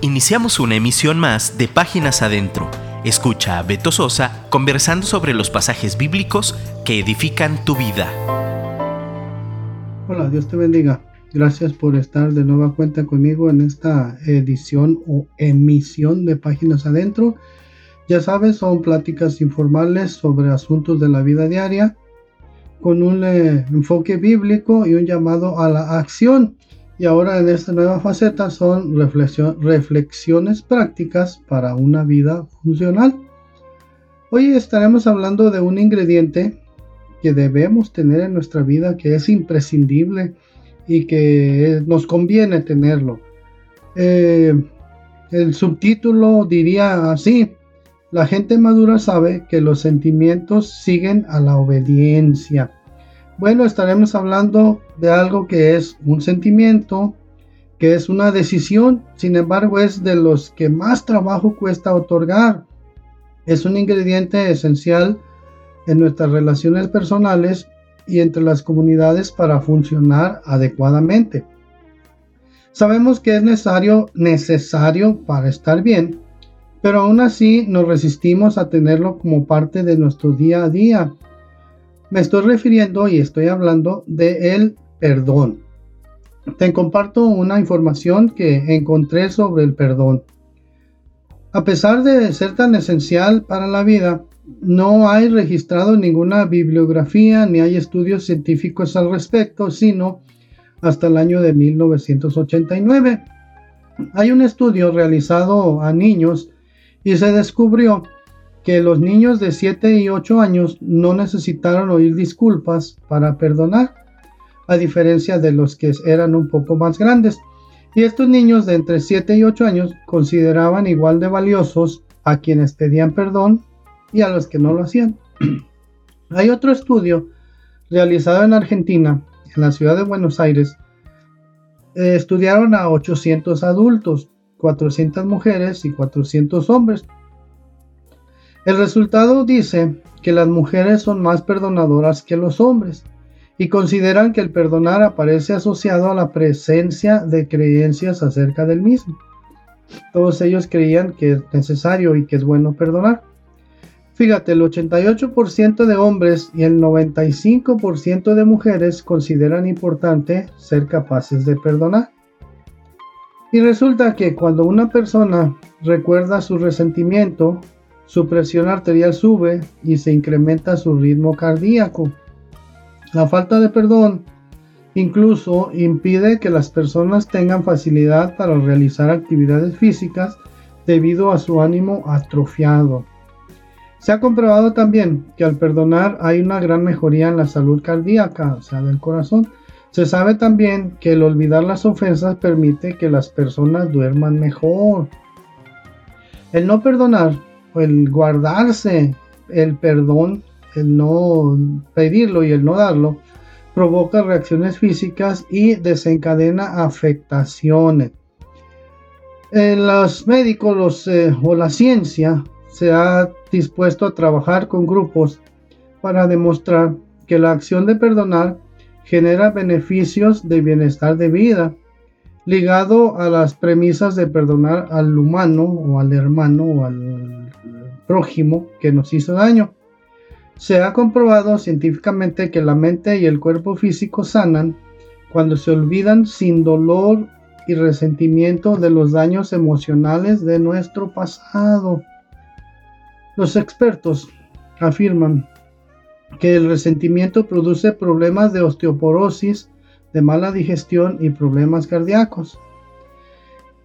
Iniciamos una emisión más de Páginas Adentro. Escucha a Beto Sosa conversando sobre los pasajes bíblicos que edifican tu vida. Hola, Dios te bendiga. Gracias por estar de nueva cuenta conmigo en esta edición o emisión de Páginas Adentro. Ya sabes, son pláticas informales sobre asuntos de la vida diaria con un eh, enfoque bíblico y un llamado a la acción. Y ahora en esta nueva faceta son reflexiones prácticas para una vida funcional. Hoy estaremos hablando de un ingrediente que debemos tener en nuestra vida, que es imprescindible y que nos conviene tenerlo. Eh, el subtítulo diría así, la gente madura sabe que los sentimientos siguen a la obediencia. Bueno, estaremos hablando de algo que es un sentimiento, que es una decisión, sin embargo es de los que más trabajo cuesta otorgar. Es un ingrediente esencial en nuestras relaciones personales y entre las comunidades para funcionar adecuadamente. Sabemos que es necesario, necesario para estar bien, pero aún así nos resistimos a tenerlo como parte de nuestro día a día me estoy refiriendo y estoy hablando de el perdón. Te comparto una información que encontré sobre el perdón. A pesar de ser tan esencial para la vida, no hay registrado ninguna bibliografía ni hay estudios científicos al respecto, sino hasta el año de 1989. Hay un estudio realizado a niños y se descubrió que los niños de 7 y 8 años no necesitaron oír disculpas para perdonar, a diferencia de los que eran un poco más grandes. Y estos niños de entre 7 y 8 años consideraban igual de valiosos a quienes pedían perdón y a los que no lo hacían. Hay otro estudio realizado en Argentina, en la ciudad de Buenos Aires. Eh, estudiaron a 800 adultos, 400 mujeres y 400 hombres el resultado dice que las mujeres son más perdonadoras que los hombres y consideran que el perdonar aparece asociado a la presencia de creencias acerca del mismo. Todos ellos creían que es necesario y que es bueno perdonar. Fíjate, el 88% de hombres y el 95% de mujeres consideran importante ser capaces de perdonar. Y resulta que cuando una persona recuerda su resentimiento su presión arterial sube y se incrementa su ritmo cardíaco. La falta de perdón incluso impide que las personas tengan facilidad para realizar actividades físicas debido a su ánimo atrofiado. Se ha comprobado también que al perdonar hay una gran mejoría en la salud cardíaca, o sea, del corazón. Se sabe también que el olvidar las ofensas permite que las personas duerman mejor. El no perdonar el guardarse el perdón, el no pedirlo y el no darlo, provoca reacciones físicas y desencadena afectaciones. En los médicos eh, o la ciencia se ha dispuesto a trabajar con grupos para demostrar que la acción de perdonar genera beneficios de bienestar de vida, ligado a las premisas de perdonar al humano o al hermano o al prójimo que nos hizo daño. Se ha comprobado científicamente que la mente y el cuerpo físico sanan cuando se olvidan sin dolor y resentimiento de los daños emocionales de nuestro pasado. Los expertos afirman que el resentimiento produce problemas de osteoporosis, de mala digestión y problemas cardíacos.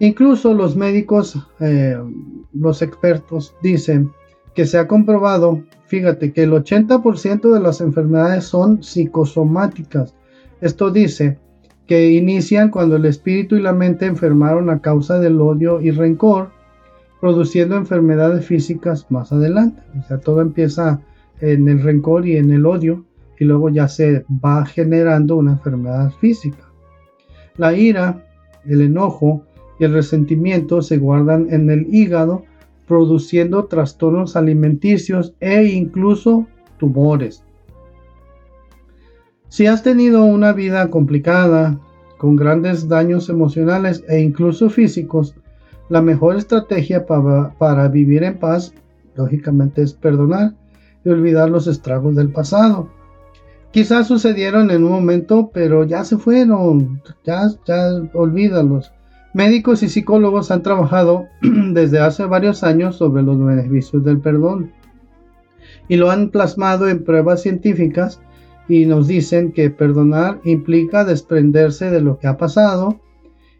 Incluso los médicos, eh, los expertos dicen que se ha comprobado, fíjate, que el 80% de las enfermedades son psicosomáticas. Esto dice que inician cuando el espíritu y la mente enfermaron a causa del odio y rencor, produciendo enfermedades físicas más adelante. O sea, todo empieza en el rencor y en el odio y luego ya se va generando una enfermedad física. La ira, el enojo, y el resentimiento se guardan en el hígado, produciendo trastornos alimenticios e incluso tumores. Si has tenido una vida complicada, con grandes daños emocionales e incluso físicos, La mejor estrategia para, para vivir en paz, lógicamente, es perdonar y olvidar los estragos del pasado. Quizás sucedieron en un momento, pero ya se fueron, ya, ya olvídalos. Médicos y psicólogos han trabajado desde hace varios años sobre los beneficios del perdón y lo han plasmado en pruebas científicas y nos dicen que perdonar implica desprenderse de lo que ha pasado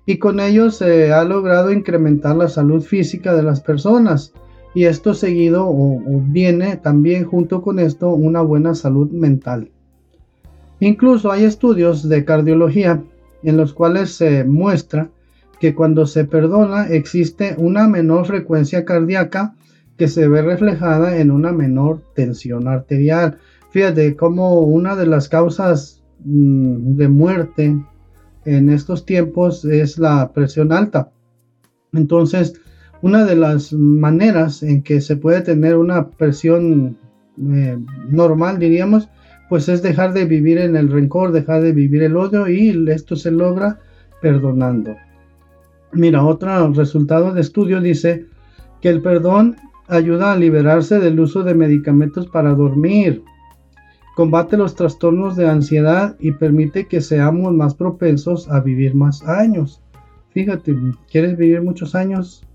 y con ello se ha logrado incrementar la salud física de las personas y esto seguido o, viene también junto con esto una buena salud mental. Incluso hay estudios de cardiología en los cuales se muestra que cuando se perdona existe una menor frecuencia cardíaca que se ve reflejada en una menor tensión arterial. Fíjate cómo una de las causas mm, de muerte en estos tiempos es la presión alta. Entonces, una de las maneras en que se puede tener una presión eh, normal, diríamos, pues es dejar de vivir en el rencor, dejar de vivir el odio y esto se logra perdonando. Mira, otro resultado de estudio dice que el perdón ayuda a liberarse del uso de medicamentos para dormir, combate los trastornos de ansiedad y permite que seamos más propensos a vivir más años. Fíjate, ¿quieres vivir muchos años?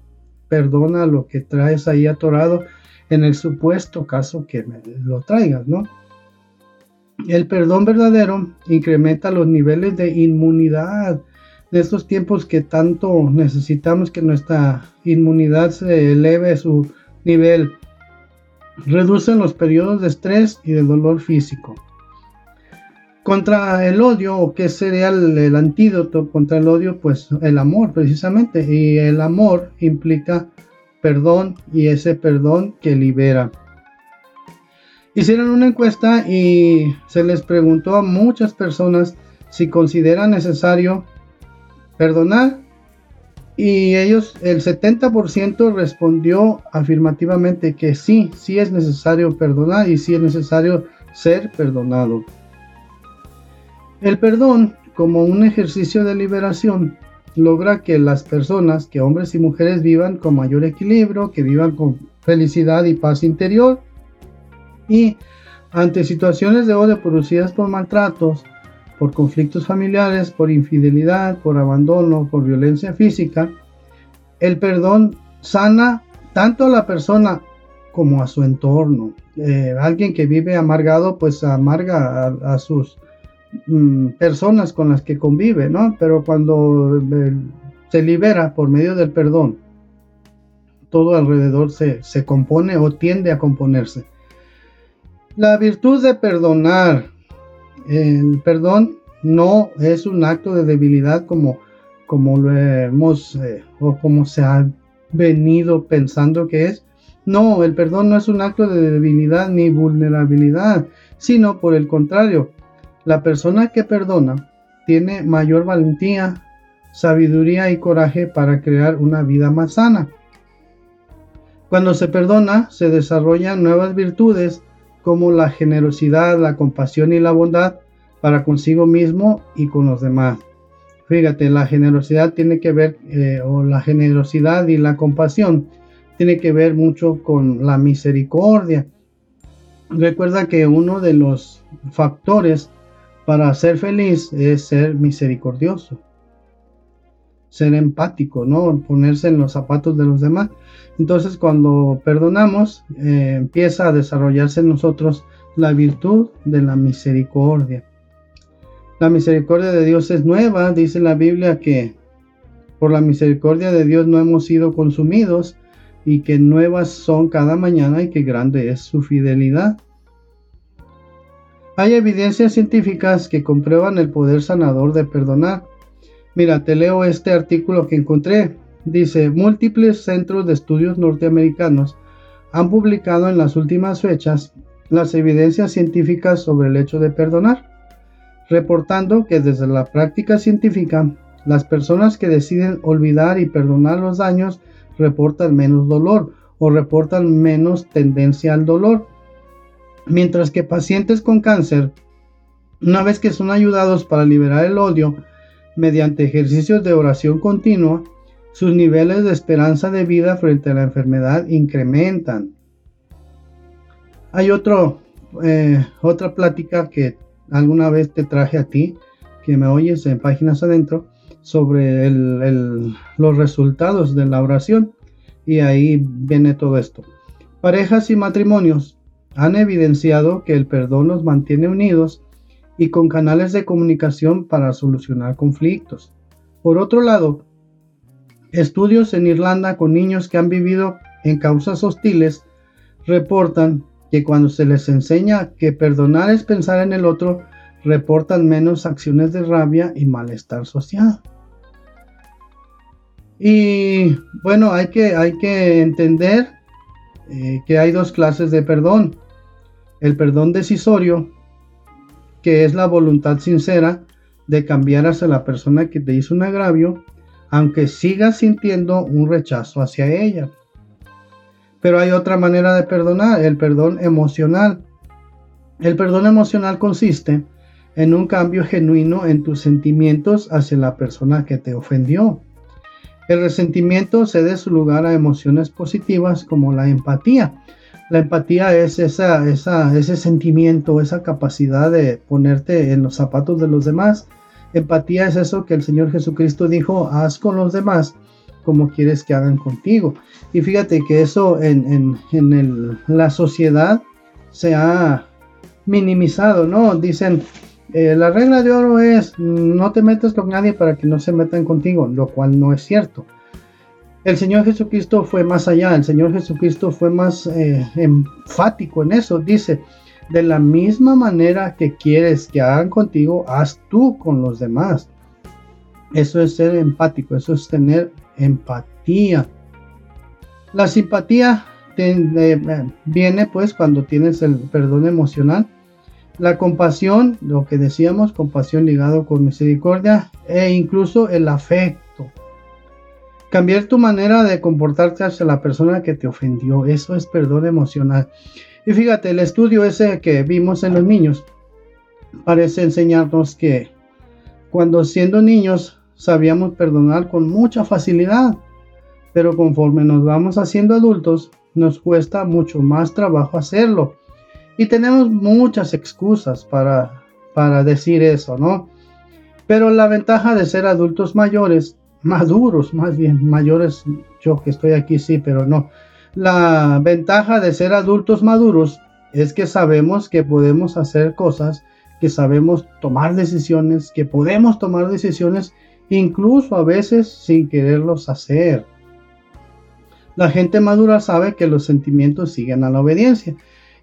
Perdona lo que traes ahí atorado en el supuesto caso que lo traigas, ¿no? El perdón verdadero incrementa los niveles de inmunidad de estos tiempos que tanto necesitamos que nuestra inmunidad se eleve su nivel. Reducen los periodos de estrés y de dolor físico. Contra el odio, o qué sería el, el antídoto contra el odio, pues el amor precisamente. Y el amor implica perdón y ese perdón que libera. Hicieron una encuesta y se les preguntó a muchas personas si consideran necesario perdonar y ellos, el 70% respondió afirmativamente que sí, sí es necesario perdonar y sí es necesario ser perdonado. El perdón, como un ejercicio de liberación, logra que las personas, que hombres y mujeres vivan con mayor equilibrio, que vivan con felicidad y paz interior y ante situaciones de odio producidas por maltratos, por conflictos familiares, por infidelidad, por abandono, por violencia física, el perdón sana tanto a la persona como a su entorno. Eh, alguien que vive amargado, pues amarga a, sus mm, personas con las que convive, ¿no? Pero cuando eh, se libera por medio del perdón, todo alrededor se, se compone o tiende a componerse. La virtud de perdonar. El perdón no es un acto de debilidad como, como lo hemos eh, o como se ha venido pensando que es. No, el perdón no es un acto de debilidad ni vulnerabilidad, sino por el contrario, la persona que perdona tiene mayor valentía, sabiduría y coraje para crear una vida más sana. Cuando se perdona, se desarrollan nuevas virtudes como la generosidad, la compasión y la bondad para consigo mismo y con los demás. Fíjate, la generosidad tiene que ver, eh, o la generosidad y la compasión tiene que ver mucho con la misericordia. Recuerda que uno de los factores para ser feliz es ser misericordioso, ser empático, ¿no? Ponerse en los zapatos de los demás. Entonces cuando perdonamos, eh, empieza a desarrollarse en nosotros la virtud de la misericordia. La misericordia de Dios es nueva, dice la Biblia que por la misericordia de Dios no hemos sido consumidos y que nuevas son cada mañana y que grande es su fidelidad. Hay evidencias científicas que comprueban el poder sanador de perdonar. Mira, te leo este artículo que encontré. Dice, múltiples centros de estudios norteamericanos han publicado en las últimas fechas las evidencias científicas sobre el hecho de perdonar, reportando que desde la práctica científica, las personas que deciden olvidar y perdonar los daños reportan menos dolor o reportan menos tendencia al dolor, mientras que pacientes con cáncer, una vez que son ayudados para liberar el odio mediante ejercicios de oración continua, sus niveles de esperanza de vida frente a la enfermedad incrementan. Hay otro, eh, otra plática que alguna vez te traje a ti, que me oyes en páginas adentro, sobre los resultados de la oración. Y ahí viene todo esto. Parejas y matrimonios han evidenciado que el perdón los mantiene unidos y con canales de comunicación para solucionar conflictos. Por otro lado, estudios en Irlanda con niños que han vivido en causas hostiles reportan que cuando se les enseña que perdonar es pensar en el otro, reportan menos acciones de rabia y malestar social. Y bueno, hay que, hay que entender eh, que hay dos clases de perdón. El perdón decisorio, que es la voluntad sincera de cambiar hacia la persona que te hizo un agravio, aunque sigas sintiendo un rechazo hacia ella. Pero hay otra manera de perdonar, el perdón emocional. El perdón emocional consiste en un cambio genuino en tus sentimientos hacia la persona que te ofendió. El resentimiento cede su lugar a emociones positivas como la empatía. La empatía es esa, ese sentimiento, esa capacidad de ponerte en los zapatos de los demás. Empatía es eso que el Señor Jesucristo dijo, haz con los demás como quieres que hagan contigo. Y fíjate que eso en, la sociedad se ha minimizado, ¿no? Dicen, eh, la regla de oro es no te metas con nadie para que no se metan contigo, lo cual no es cierto. El Señor Jesucristo fue más allá, el Señor Jesucristo fue más eh, enfático en eso. Dice, de la misma manera que quieres que hagan contigo, haz tú con los demás. Eso es ser empático, eso es tener empatía. La simpatía eh, viene pues cuando tienes el perdón emocional la compasión, lo que decíamos, compasión ligado con misericordia e incluso el afecto. Cambiar tu manera de comportarte hacia la persona que te ofendió, eso es perdón emocional. Y fíjate, el estudio ese que vimos en los niños parece enseñarnos que cuando siendo niños sabíamos perdonar con mucha facilidad, pero conforme nos vamos haciendo adultos nos cuesta mucho más trabajo hacerlo. Y tenemos muchas excusas para, para decir eso, ¿no? Pero la ventaja de ser adultos mayores, maduros más bien, mayores, yo que estoy aquí sí, pero no. La ventaja de ser adultos maduros es que sabemos que podemos hacer cosas, que sabemos tomar decisiones, que podemos tomar decisiones incluso a veces sin quererlos hacer. La gente madura sabe que los sentimientos siguen a la obediencia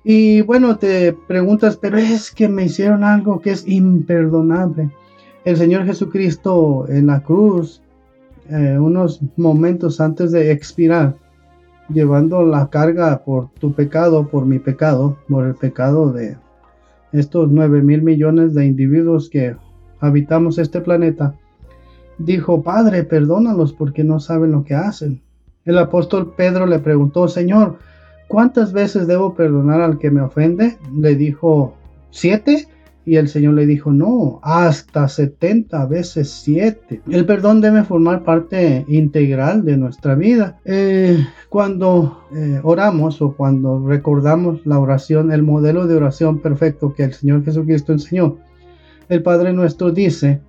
y bueno, te preguntas, pero es que me hicieron algo que es imperdonable. El Señor Jesucristo en la cruz, eh, unos momentos antes de expirar, llevando la carga por tu pecado, por mi pecado, por el pecado de estos nueve mil millones de individuos que habitamos este planeta, dijo, Padre, perdónalos porque no saben lo que hacen. El apóstol Pedro le preguntó, Señor, ¿cuántas veces debo perdonar al que me ofende? Le dijo, ¿siete? Y el Señor le dijo, no, hasta 70 veces 7. El perdón debe formar parte integral de nuestra vida. Eh, cuando eh, oramos o cuando recordamos la oración, el modelo de oración perfecto que el Señor Jesucristo enseñó, el Padre nuestro dice,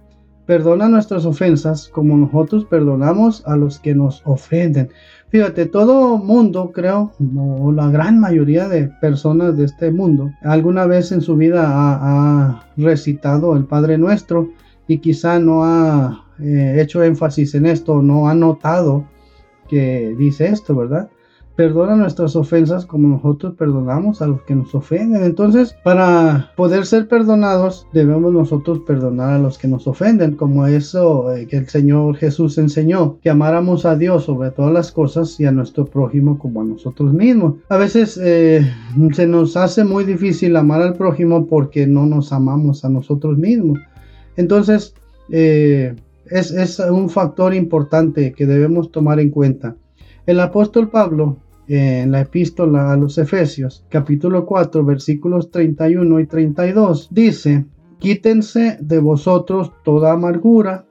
perdona nuestras ofensas como nosotros perdonamos a los que nos ofenden. Fíjate, todo mundo, creo, o la gran mayoría de personas de este mundo, alguna vez en su vida ha, recitado el Padre Nuestro y quizá no ha eh, hecho énfasis en esto, no ha notado que dice esto, ¿verdad? Perdona nuestras ofensas como nosotros perdonamos a los que nos ofenden. Entonces, para poder ser perdonados, debemos nosotros perdonar a los que nos ofenden, como eso eh, que el Señor Jesús enseñó, que amáramos a Dios sobre todas las cosas y a nuestro prójimo como a nosotros mismos. A veces eh, se nos hace muy difícil amar al prójimo porque no nos amamos a nosotros mismos. Entonces, eh, es, es un factor importante que debemos tomar en cuenta. El apóstol Pablo en la epístola a los Efesios, capítulo 4, versículos 31 y 32, dice, quítense de vosotros toda amargura,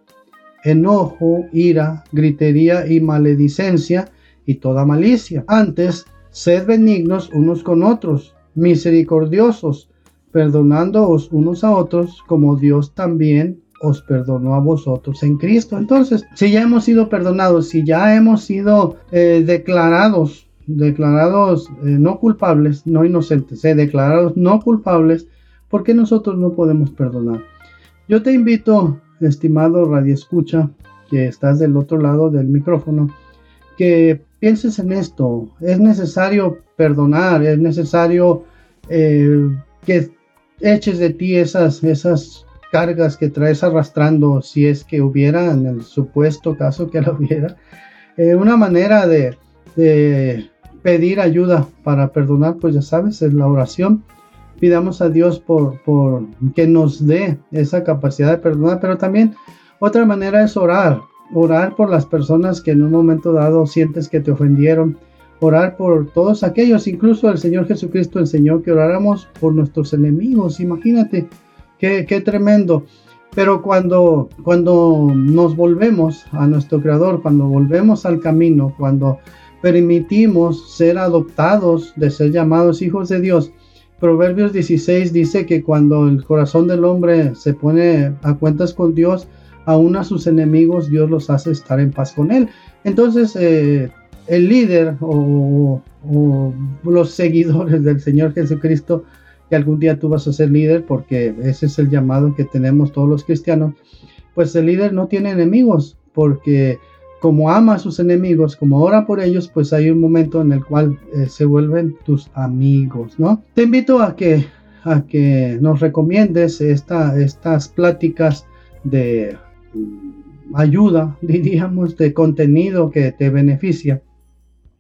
enojo, ira, gritería y maledicencia y toda malicia. Antes, sed benignos unos con otros, misericordiosos, perdonándoos unos a otros, como Dios también os perdonó a vosotros en Cristo. Entonces, si ya hemos sido perdonados, si ya hemos sido eh, declarados, declarados eh, no culpables, no inocentes, eh, declarados no culpables, ¿por qué nosotros no podemos perdonar? Yo te invito, estimado Radio Escucha, que estás del otro lado del micrófono, que pienses en esto. Es necesario perdonar, es necesario que eches de ti esas, esas cargas que traes arrastrando, si es que hubiera, en el supuesto caso que lo hubiera, eh, una manera de, pedir ayuda para perdonar, pues ya sabes, es la oración. Pidamos a Dios por, por que nos dé esa capacidad de perdonar, pero también otra manera es orar, orar por las personas que en un momento dado sientes que te ofendieron, orar por todos aquellos, incluso el Señor Jesucristo enseñó que oráramos por nuestros enemigos, imagínate, qué, tremendo. Pero cuando, cuando nos volvemos a nuestro Creador, cuando volvemos al camino, cuando permitimos ser adoptados, de ser llamados hijos de Dios, Proverbios 16 dice que cuando el corazón del hombre se pone a cuentas con Dios, aún a sus enemigos Dios los hace estar en paz con Él. Entonces, eh, el líder o, los seguidores del Señor Jesucristo, que algún día tú vas a ser líder, porque ese es el llamado que tenemos todos los cristianos, pues el líder no tiene enemigos, porque como ama a sus enemigos, como ora por ellos, pues hay un momento en el cual eh, se vuelven tus amigos, ¿no? Te invito a que, a que nos recomiendes esta, estas pláticas de mm, ayuda, diríamos, de contenido que te beneficia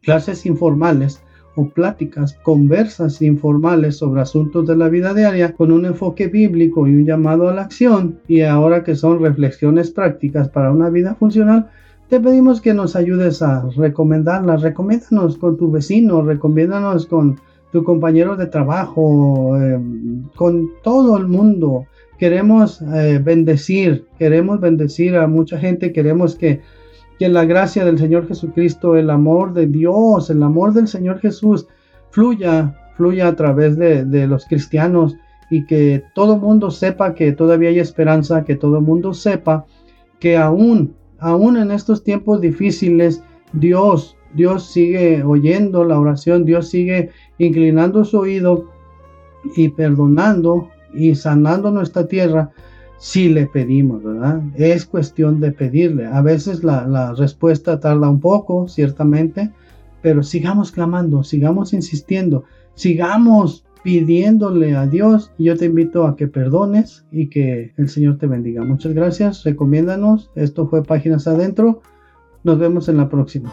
clases informales o pláticas, conversas informales sobre asuntos de la vida diaria con un enfoque bíblico y un llamado a la acción y ahora que son reflexiones prácticas para una vida funcional, te pedimos que nos ayudes a recomendarlas, recomiéndanos con tu vecino, recomiéndanos con tu compañero de trabajo, em, con todo el mundo. Queremos eh, bendecir, queremos bendecir a mucha gente, queremos que que la gracia del Señor Jesucristo, el amor de Dios, el amor del Señor Jesús fluya, fluya a través de, los cristianos y que todo mundo sepa que todavía hay esperanza, que todo mundo sepa que aún, aún en estos tiempos difíciles, Dios, Dios sigue oyendo la oración, Dios sigue inclinando su oído y perdonando y sanando nuestra tierra si le pedimos, ¿verdad? Es cuestión de pedirle. A veces la, respuesta tarda un poco, ciertamente, pero sigamos clamando, sigamos insistiendo, sigamos pidiéndole a Dios. Yo te invito a que perdones y que el Señor te bendiga. Muchas gracias, recomiéndanos. Esto fue Páginas Adentro. Nos vemos en la próxima.